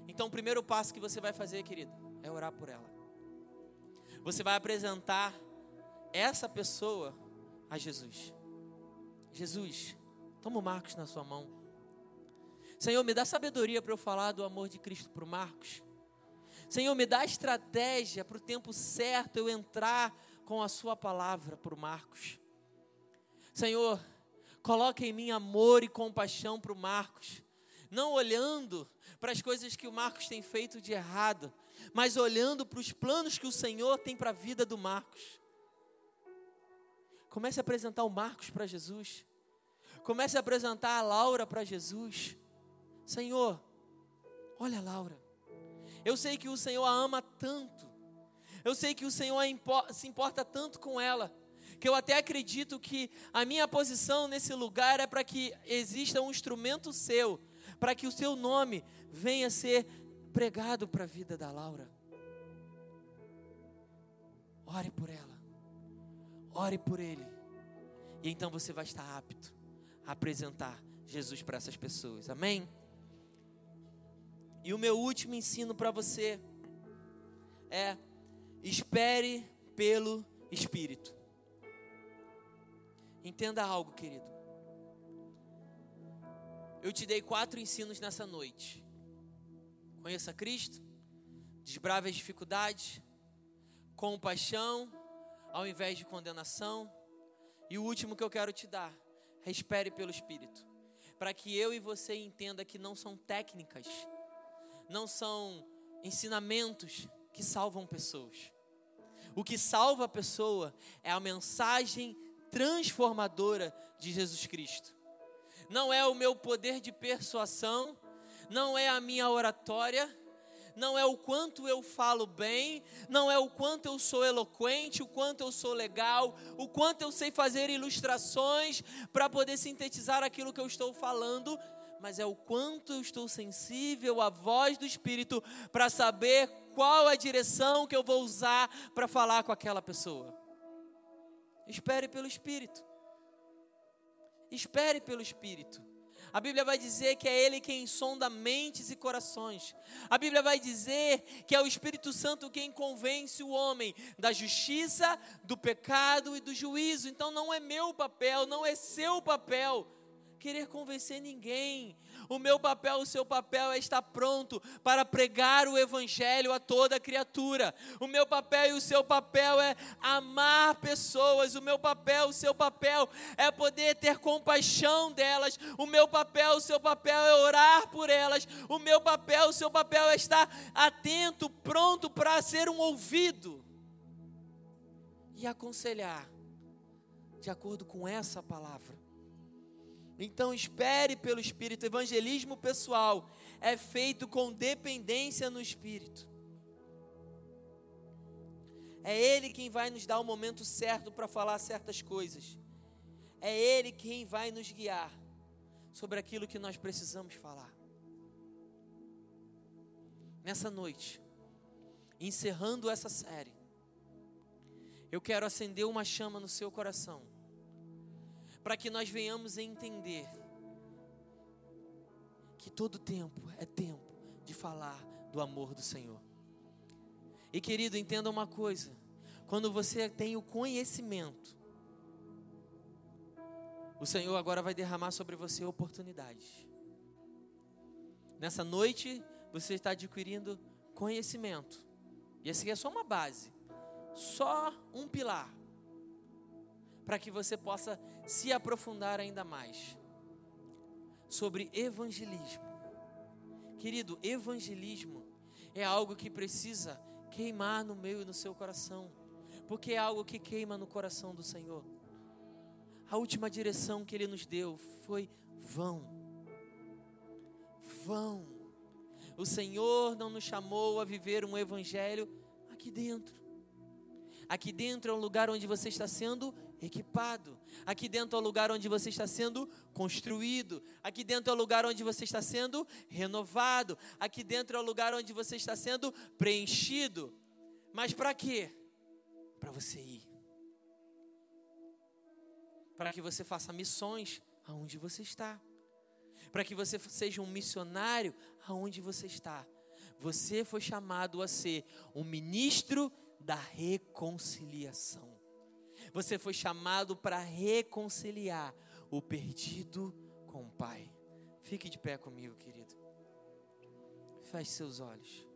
Então, o primeiro passo que você vai fazer, querido, é orar por ela você vai apresentar essa pessoa a Jesus. Jesus, toma o Marcos na sua mão. Senhor, me dá sabedoria para eu falar do amor de Cristo para o Marcos. Senhor, me dá estratégia para o tempo certo eu entrar com a Sua palavra para o Marcos. Senhor, coloque em mim amor e compaixão para o Marcos, não olhando para as coisas que o Marcos tem feito de errado, mas olhando para os planos que o Senhor tem para a vida do Marcos. Comece a apresentar o Marcos para Jesus. Comece a apresentar a Laura para Jesus. Senhor, olha a Laura. Eu sei que o Senhor a ama tanto. Eu sei que o Senhor se importa tanto com ela. Que eu até acredito que a minha posição nesse lugar é para que exista um instrumento seu, para que o seu nome venha ser pregado para a vida da Laura. Ore por ela. Ore por ele. E então você vai estar apto a apresentar Jesus para essas pessoas. Amém? E o meu último ensino para você é: espere pelo espírito. Entenda algo, querido. Eu te dei quatro ensinos nessa noite. Conheça Cristo, desbrave as dificuldades, compaixão ao invés de condenação. E o último que eu quero te dar, é espere pelo Espírito, para que eu e você entenda que não são técnicas, não são ensinamentos que salvam pessoas. O que salva a pessoa é a mensagem transformadora de Jesus Cristo. Não é o meu poder de persuasão, não é a minha oratória, não é o quanto eu falo bem, não é o quanto eu sou eloquente, o quanto eu sou legal, o quanto eu sei fazer ilustrações para poder sintetizar aquilo que eu estou falando, mas é o quanto eu estou sensível à voz do Espírito para saber qual a direção que eu vou usar para falar com aquela pessoa. Espere pelo Espírito. Espere pelo Espírito. A Bíblia vai dizer que é Ele quem sonda mentes e corações. A Bíblia vai dizer que é o Espírito Santo quem convence o homem da justiça, do pecado e do juízo. Então não é meu papel, não é seu papel querer convencer ninguém. O meu papel, o seu papel é estar pronto para pregar o Evangelho a toda criatura. O meu papel e o seu papel é amar pessoas. O meu papel, o seu papel é poder ter compaixão delas. O meu papel, o seu papel é orar por elas. O meu papel, o seu papel é estar atento, pronto para ser um ouvido e aconselhar de acordo com essa palavra. Então espere pelo Espírito. Evangelismo pessoal é feito com dependência no Espírito. É Ele quem vai nos dar o momento certo para falar certas coisas. É Ele quem vai nos guiar sobre aquilo que nós precisamos falar. Nessa noite, encerrando essa série, eu quero acender uma chama no seu coração para que nós venhamos a entender que todo tempo é tempo de falar do amor do Senhor. E querido, entenda uma coisa: quando você tem o conhecimento, o Senhor agora vai derramar sobre você oportunidades. Nessa noite, você está adquirindo conhecimento. E essa aqui é só uma base, só um pilar para que você possa se aprofundar ainda mais sobre evangelismo. Querido, evangelismo é algo que precisa queimar no meio e no seu coração, porque é algo que queima no coração do Senhor. A última direção que Ele nos deu foi vão. Vão. O Senhor não nos chamou a viver um evangelho aqui dentro. Aqui dentro é um lugar onde você está sendo equipado. Aqui dentro é o lugar onde você está sendo construído. Aqui dentro é o lugar onde você está sendo renovado. Aqui dentro é o lugar onde você está sendo preenchido. Mas para quê? Para você ir. Para que você faça missões aonde você está. Para que você seja um missionário aonde você está. Você foi chamado a ser um ministro da reconciliação. Você foi chamado para reconciliar o perdido com o Pai. Fique de pé comigo, querido. Feche seus olhos.